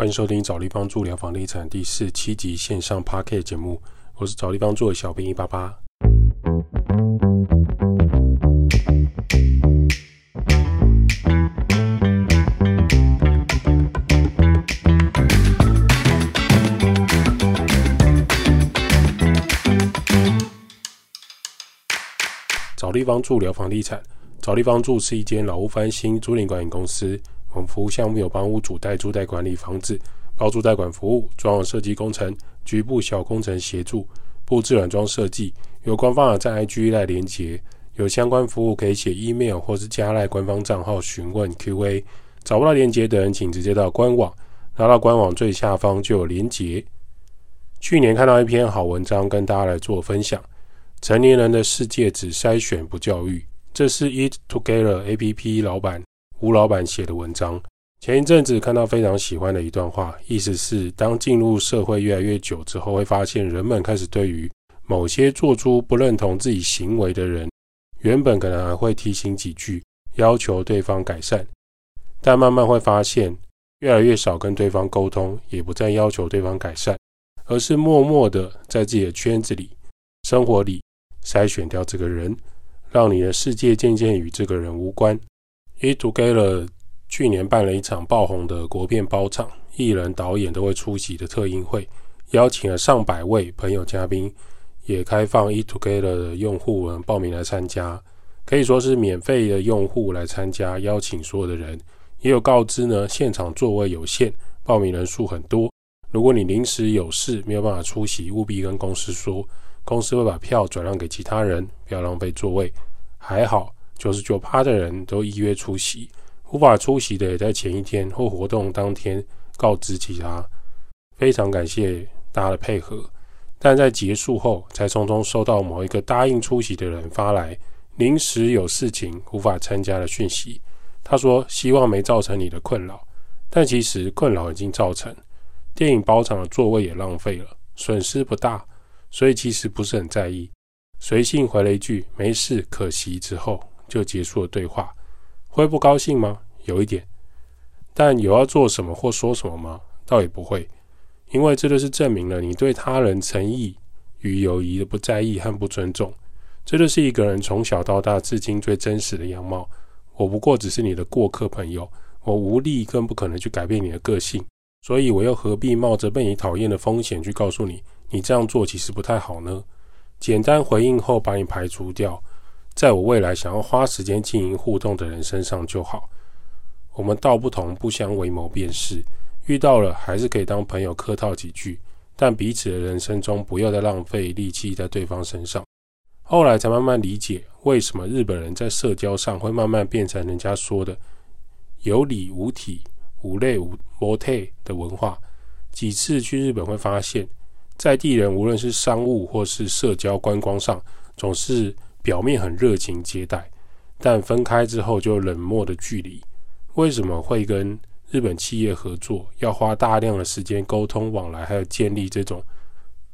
欢迎收听找立方助聊房地产第四七集线上 p a r k e t 节目，我是找立方助的小编一八八。找立方助聊房地产，找立方助是一间老屋翻新租赁管理公司。我们服务项目有帮屋主代租代管理房子、包租代管服务、装潢设计工程、局部小工程协助、布置软装设计。有官方的在 IG 来连接，有相关服务可以写 email 或是加赖官方账号询问 QA。找不到连接的人，请直接到官网，拿到官网最下方就有连接。去年看到一篇好文章，跟大家来做分享：成年人的世界只筛选不教育。这是 Eat Together APP 老板。吴老板写的文章，前一阵子看到非常喜欢的一段话，意思是当进入社会越来越久之后，会发现人们开始对于某些做出不认同自己行为的人，原本可能还会提醒几句，要求对方改善，但慢慢会发现越来越少跟对方沟通，也不再要求对方改善，而是默默的在自己的圈子里、生活里筛选掉这个人，让你的世界渐渐与这个人无关。E Together 去年办了一场爆红的国片包场，艺人、导演都会出席的特映会，邀请了上百位朋友嘉宾，也开放 e Together 的用户们报名来参加，可以说是免费的用户来参加，邀请所有的人，也有告知呢，现场座位有限，报名人数很多，如果你临时有事没有办法出席，务必跟公司说，公司会把票转让给其他人，不要浪费座位。还好。九十九趴的人都依约出席，无法出席的也在前一天或活动当天告知其他。非常感谢大家的配合，但在结束后才匆匆收到某一个答应出席的人发来临时有事情无法参加的讯息。他说希望没造成你的困扰，但其实困扰已经造成。电影包场的座位也浪费了，损失不大，所以其实不是很在意。随性回了一句没事，可惜之后。就结束了对话，会不高兴吗？有一点，但有要做什么或说什么吗？倒也不会，因为这就是证明了你对他人诚意与友谊的不在意和不尊重。这就是一个人从小到大至今最真实的样貌。我不过只是你的过客朋友，我无力更不可能去改变你的个性，所以我又何必冒着被你讨厌的风险去告诉你，你这样做其实不太好呢？简单回应后把你排除掉。在我未来想要花时间经营互动的人身上就好。我们道不同不相为谋便是，遇到了还是可以当朋友客套几句，但彼此的人生中不要再浪费力气在对方身上。后来才慢慢理解，为什么日本人在社交上会慢慢变成人家说的有理无体、无类无模态的文化。几次去日本会发现，在地人无论是商务或是社交观光上，总是。表面很热情接待，但分开之后就冷漠的距离。为什么会跟日本企业合作，要花大量的时间沟通往来，还有建立这种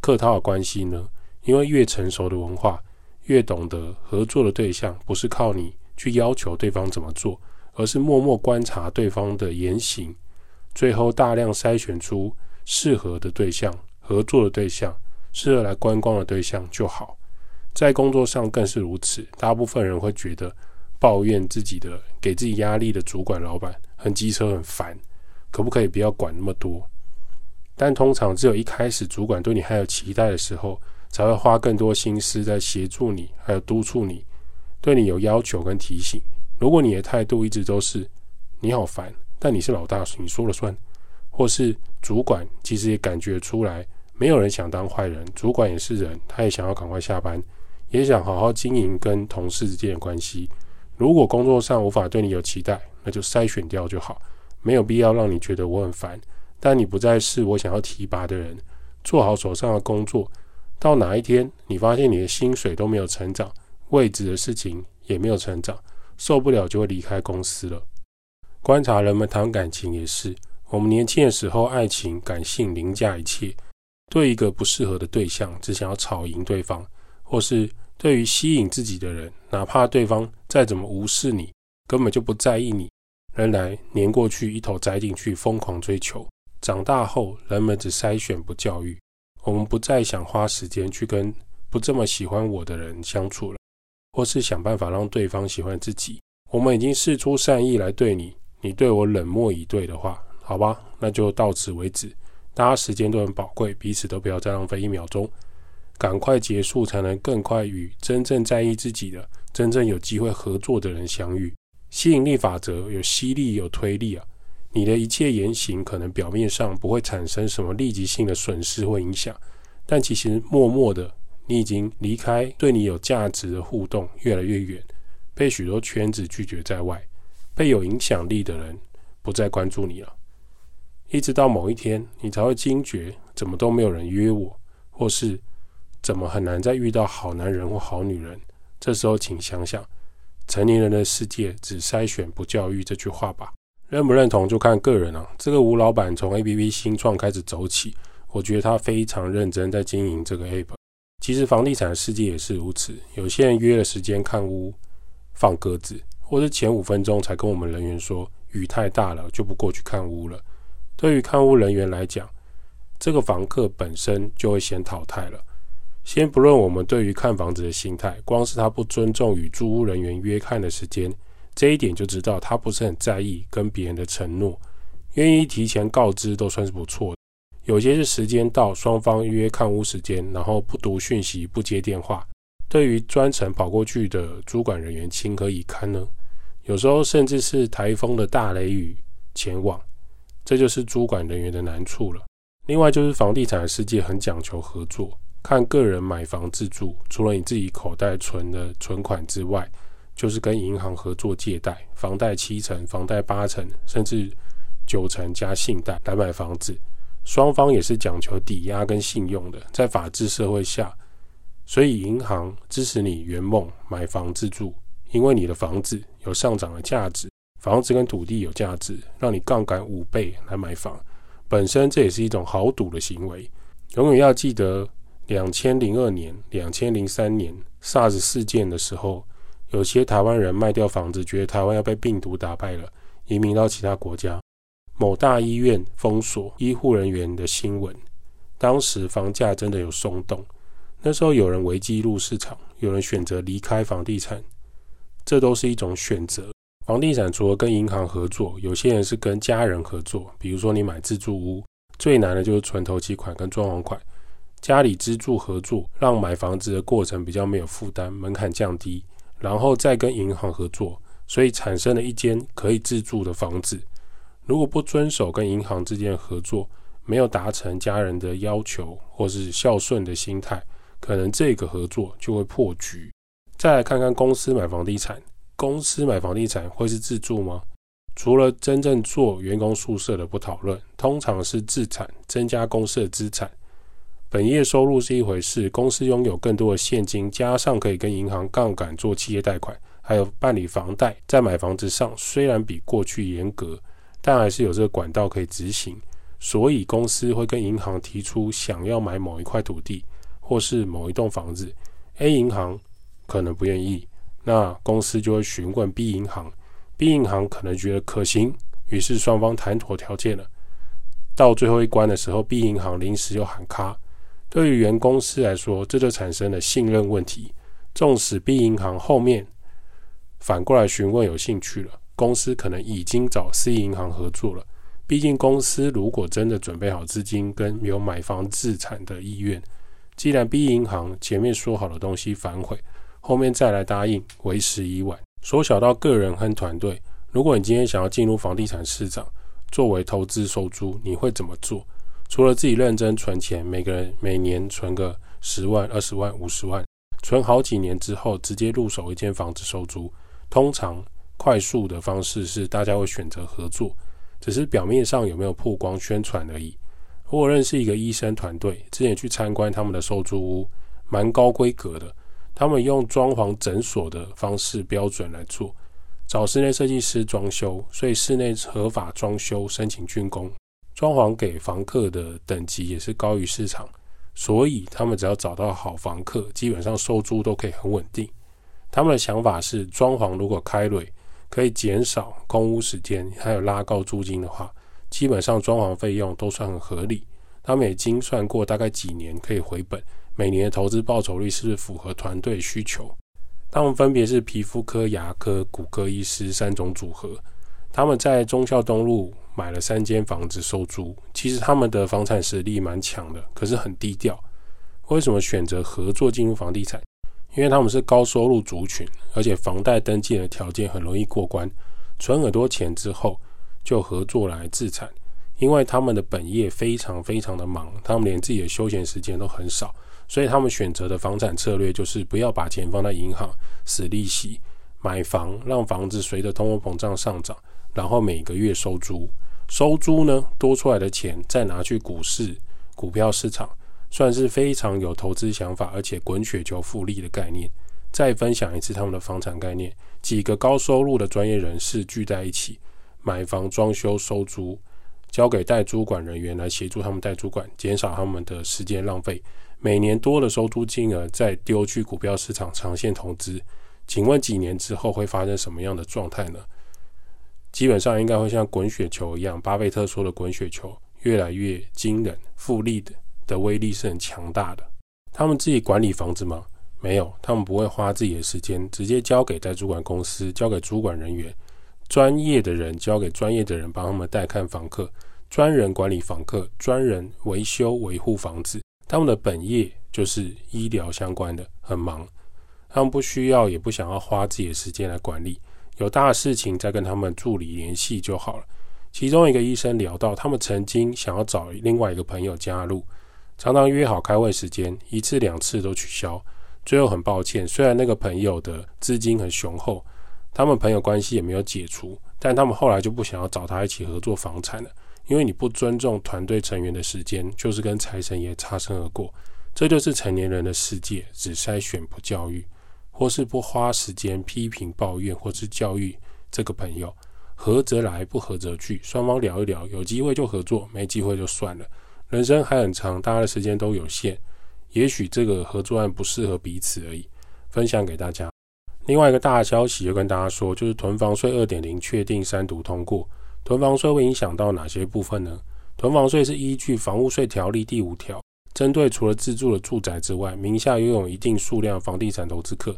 客套的关系呢？因为越成熟的文化，越懂得合作的对象不是靠你去要求对方怎么做，而是默默观察对方的言行，最后大量筛选出适合的对象、合作的对象、适合来观光的对象就好。在工作上更是如此，大部分人会觉得抱怨自己的、给自己压力的主管、老板很机车、很烦，可不可以不要管那么多？但通常只有一开始主管对你还有期待的时候，才会花更多心思在协助你，还有督促你，对你有要求跟提醒。如果你的态度一直都是你好烦，但你是老大，你说了算，或是主管其实也感觉出来，没有人想当坏人，主管也是人，他也想要赶快下班。也想好好经营跟同事之间的关系。如果工作上无法对你有期待，那就筛选掉就好，没有必要让你觉得我很烦。但你不再是我想要提拔的人，做好手上的工作。到哪一天你发现你的薪水都没有成长，位置的事情也没有成长，受不了就会离开公司了。观察人们谈感情也是，我们年轻的时候，爱情、感性凌驾一切，对一个不适合的对象，只想要吵赢对方，或是对于吸引自己的人，哪怕对方再怎么无视你，根本就不在意你，仍然黏过去，一头栽进去，疯狂追求。长大后，人们只筛选不教育。我们不再想花时间去跟不这么喜欢我的人相处了，或是想办法让对方喜欢自己。我们已经试出善意来对你，你对我冷漠以对的话，好吧，那就到此为止。大家时间都很宝贵，彼此都不要再浪费一秒钟，赶快结束，才能更快与真正在意自己的、真正有机会合作的人相遇。吸引力法则有吸力有推力啊。你的一切言行可能表面上不会产生什么立即性的损失或影响，但其实默默的，你已经离开对你有价值的互动越来越远，被许多圈子拒绝在外，被有影响力的人不再关注你了。一直到某一天，你才会惊觉，怎么都没有人约我，或是怎么很难再遇到好男人或好女人。这时候，请想想，成年人的世界只筛选不教育这句话吧。认不认同就看个人了。这个吴老板从 A P P 新创开始走起，我觉得他非常认真在经营这个 App。其实房地产世界也是如此，有些人约了时间看屋放鸽子，或是前五分钟才跟我们人员说雨太大了就不过去看屋了。对于看屋人员来讲，这个房客本身就会先淘汰了。先不论我们对于看房子的心态，光是他不尊重与租屋人员约看的时间。这一点就知道他不是很在意跟别人的承诺，愿意提前告知都算是不错。有些是时间到，双方约看屋时间，然后不读讯息、不接电话，对于专程跑过去的主管人员情何以堪呢？有时候甚至是台风的大雷雨前往，这就是主管人员的难处了。另外就是房地产的世界很讲求合作，看个人买房自住，除了你自己口袋存的存款之外。就是跟银行合作借贷，房贷七成、房贷八成，甚至九成加信贷来买房子，双方也是讲求抵押跟信用的。在法治社会下，所以银行支持你圆梦买房自住，因为你的房子有上涨的价值，房子跟土地有价值，让你杠杆五倍来买房，本身这也是一种豪赌的行为。永远要记得，两千零二年、两千零三年 SARS 事件的时候。有些台湾人卖掉房子，觉得台湾要被病毒打败了，移民到其他国家。某大医院封锁医护人员的新闻，当时房价真的有松动。那时候有人危机入市场，有人选择离开房地产，这都是一种选择。房地产除了跟银行合作，有些人是跟家人合作。比如说你买自住屋，最难的就是存头期款跟装潢款，家里资助合作，让买房子的过程比较没有负担，门槛降低。然后再跟银行合作，所以产生了一间可以自住的房子。如果不遵守跟银行之间的合作，没有达成家人的要求或是孝顺的心态，可能这个合作就会破局。再来看看公司买房地产，公司买房地产会是自住吗？除了真正做员工宿舍的不讨论，通常是自产，增加公司的资产。本业收入是一回事，公司拥有更多的现金，加上可以跟银行杠杆做企业贷款，还有办理房贷，在买房子上虽然比过去严格，但还是有这个管道可以执行。所以公司会跟银行提出想要买某一块土地或是某一栋房子，A 银行可能不愿意，那公司就会询问 B 银行，B 银行可能觉得可行，于是双方谈妥条件了。到最后一关的时候，B 银行临时又喊卡。对于原公司来说，这就产生了信任问题。纵使 B 银行后面反过来询问有兴趣了，公司可能已经找 C 银行合作了。毕竟公司如果真的准备好资金跟有买房自产的意愿，既然 B 银行前面说好的东西反悔，后面再来答应，为时已晚。缩小到个人和团队，如果你今天想要进入房地产市场，作为投资收租，你会怎么做？除了自己认真存钱，每个人每年存个十万、二十万、五十万，存好几年之后，直接入手一间房子收租。通常快速的方式是大家会选择合作，只是表面上有没有曝光宣传而已。我认识一个医生团队，之前去参观他们的收租屋，蛮高规格的。他们用装潢诊所的方式标准来做，找室内设计师装修，所以室内合法装修申请竣工，装潢给房客的等级也是高于市场，所以他们只要找到好房客，基本上收租都可以很稳定。他们的想法是，装潢如果开蕊可以减少空屋时间，还有拉高租金的话。基本上装潢费用都算很合理，他们也精算过大概几年可以回本，每年的投资报酬率是不是符合团队需求？他们分别是皮肤科、牙科、骨科医师三种组合。他们在忠孝东路买了三间房子收租，其实他们的房产实力蛮强的，可是很低调。为什么选择合作进入房地产？因为他们是高收入族群，而且房贷登记的条件很容易过关，存很多钱之后。就合作来自产，因为他们的本业非常非常的忙，他们连自己的休闲时间都很少，所以他们选择的房产策略就是不要把钱放在银行死利息，买房让房子随着通货膨胀上涨，然后每个月收租，收租呢多出来的钱再拿去股市股票市场，算是非常有投资想法，而且滚雪球复利的概念。再分享一次他们的房产概念，几个高收入的专业人士聚在一起。买房、装修、收租，交给代租管人员来协助他们代租管，减少他们的时间浪费。每年多的收租金额再丢去股票市场长线投资，请问几年之后会发生什么样的状态呢？基本上应该会像滚雪球一样，巴菲特说的滚雪球越来越惊人，复利的的威力是很强大的。他们自己管理房子吗？没有，他们不会花自己的时间，直接交给代主管公司，交给主管人员。专业的人交给专业的人帮他们带看房客，专人管理房客，专人维修维护房子。他们的本业就是医疗相关的，很忙。他们不需要也不想要花自己的时间来管理，有大事情再跟他们助理联系就好了。其中一个医生聊到，他们曾经想要找另外一个朋友加入，常常约好开会时间，一次两次都取消。最后很抱歉，虽然那个朋友的资金很雄厚。他们朋友关系也没有解除，但他们后来就不想要找他一起合作房产了，因为你不尊重团队成员的时间，就是跟财神爷擦身而过。这就是成年人的世界，只筛选不教育，或是不花时间批评抱怨，或是教育这个朋友。合则来，不合则去，双方聊一聊，有机会就合作，没机会就算了。人生还很长，大家的时间都有限，也许这个合作案不适合彼此而已。分享给大家。另外一个大消息要跟大家说，就是囤房税二点零确定三读通过。囤房税会影响到哪些部分呢？囤房税是依据房屋税条例第五条，针对除了自住的住宅之外，名下拥有一定数量房地产投资客，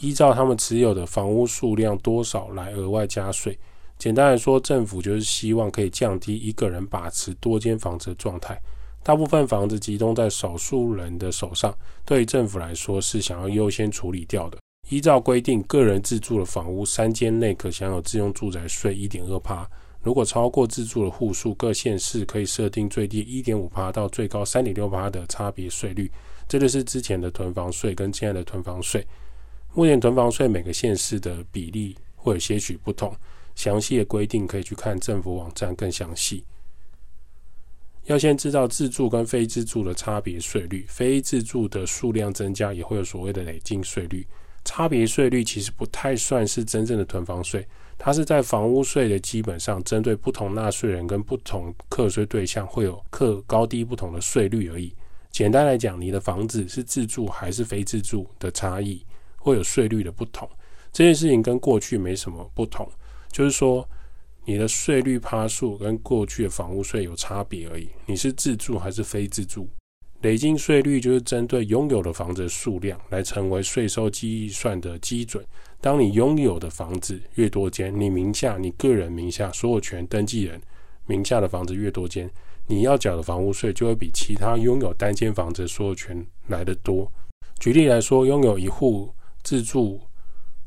依照他们持有的房屋数量多少来额外加税。简单来说，政府就是希望可以降低一个人把持多间房子的状态。大部分房子集中在少数人的手上，对于政府来说是想要优先处理掉的。依照规定，个人自住的房屋三间内可享有自用住宅税一点二趴。如果超过自住的户数，各县市可以设定最低一点五趴到最高三点六趴的差别税率。这就是之前的囤房税跟现在的囤房税。目前囤房税每个县市的比例会有些许不同，详细的规定可以去看政府网站更详细。要先知道自住跟非自住的差别税率，非自住的数量增加也会有所谓的累进税率。差别税率其实不太算是真正的囤房税，它是在房屋税的基本上，针对不同纳税人跟不同课税对象会有课高低不同的税率而已。简单来讲，你的房子是自住还是非自住的差异，会有税率的不同。这件事情跟过去没什么不同，就是说你的税率趴数跟过去的房屋税有差别而已。你是自住还是非自住？累进税率就是针对拥有的房子数量来成为税收计算的基准。当你拥有的房子越多间，你名下、你个人名下所有权登记人名下的房子越多间，你要缴的房屋税就会比其他拥有单间房子所有权来得多。举例来说，拥有一户自住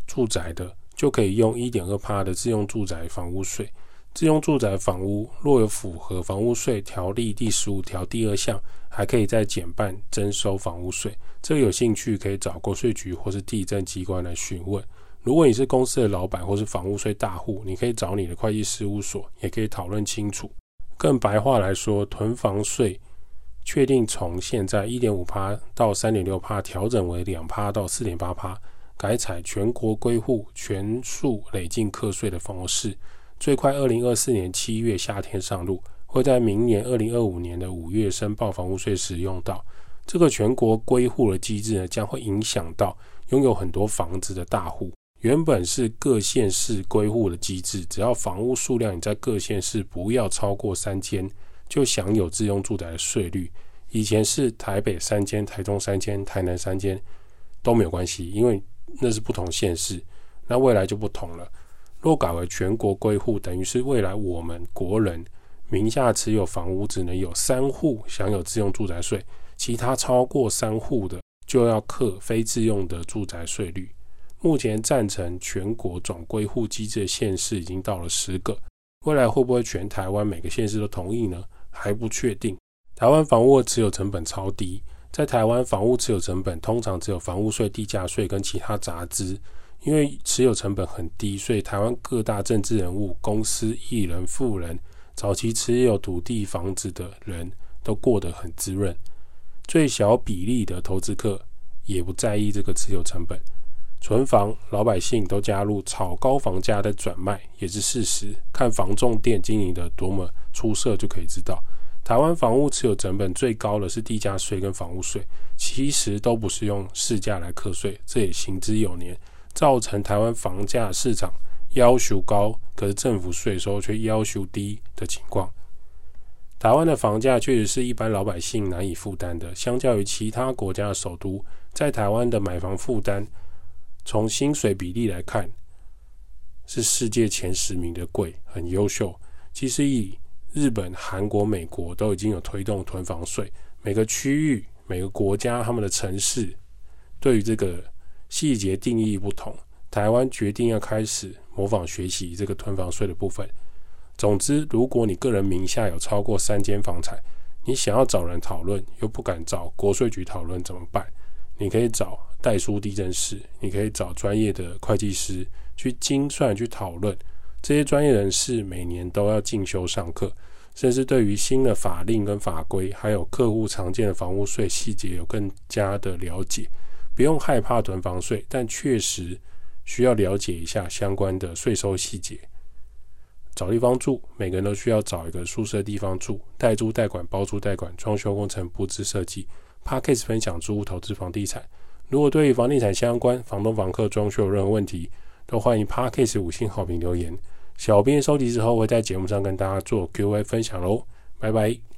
住宅的，就可以用一点二趴的自用住宅房屋税。自用住宅房屋若有符合房屋税条例第十五条第二项，还可以再减半征收房屋税。这个有兴趣可以找国税局或是地政机关来询问。如果你是公司的老板或是房屋税大户，你可以找你的会计事务所，也可以讨论清楚。更白话来说，囤房税确定从现在一点五趴到三点六趴调整为两趴到四点八趴，改采全国归户全数累进课税的方式，最快二零二四年七月夏天上路，会在明年二零二五年的五月申报房屋税时用到。这个全国归户的机制呢，将会影响到拥有很多房子的大户。原本是各县市归户的机制，只要房屋数量你在各县市不要超过三间，就享有自用住宅的税率。以前是台北三间、台中三间、台南三间都没有关系，因为那是不同县市。那未来就不同了，若改为全国归户，等于是未来我们国人名下持有房屋只能有三户享有自用住宅税。其他超过三户的就要课非自用的住宅税率。目前赞成全国总归户机制的县市已经到了十个，未来会不会全台湾每个县市都同意呢？还不确定。台湾房屋的持有成本超低，在台湾房屋持有成本通常只有房屋税、地价税跟其他杂支。因为持有成本很低，所以台湾各大政治人物、公司、艺人、富人，早期持有土地房子的人都过得很滋润。最小比例的投资客也不在意这个持有成本，存房老百姓都加入炒高房价的转卖也是事实。看房仲店经营的多么出色就可以知道，台湾房屋持有成本最高的是地价税跟房屋税，其实都不是用市价来课税，这也行之有年，造成台湾房价市场要求高，可是政府税收却要求低的情况。台湾的房价确实是一般老百姓难以负担的。相较于其他国家的首都，在台湾的买房负担，从薪水比例来看，是世界前十名的贵，很优秀。其实以日本、韩国、美国都已经有推动囤房税，每个区域、每个国家他们的城市对于这个细节定义不同。台湾决定要开始模仿学习这个囤房税的部分。总之，如果你个人名下有超过三间房产，你想要找人讨论，又不敢找国税局讨论怎么办？你可以找代书地震师，你可以找专业的会计师去精算、去讨论。这些专业人士每年都要进修上课，甚至对于新的法令跟法规，还有客户常见的房屋税细节有更加的了解。不用害怕囤房税，但确实需要了解一下相关的税收细节。找地方住，每个人都需要找一个舒适的地方住。代租代管、包租代管、装修工程、布置设计。p a r k a s 分享租屋投资房地产。如果对于房地产相关、房东、房客装修有任何问题，都欢迎 p a r k a s 五星好评留言。小编收集之后会在节目上跟大家做 Q&A 分享喽。拜拜。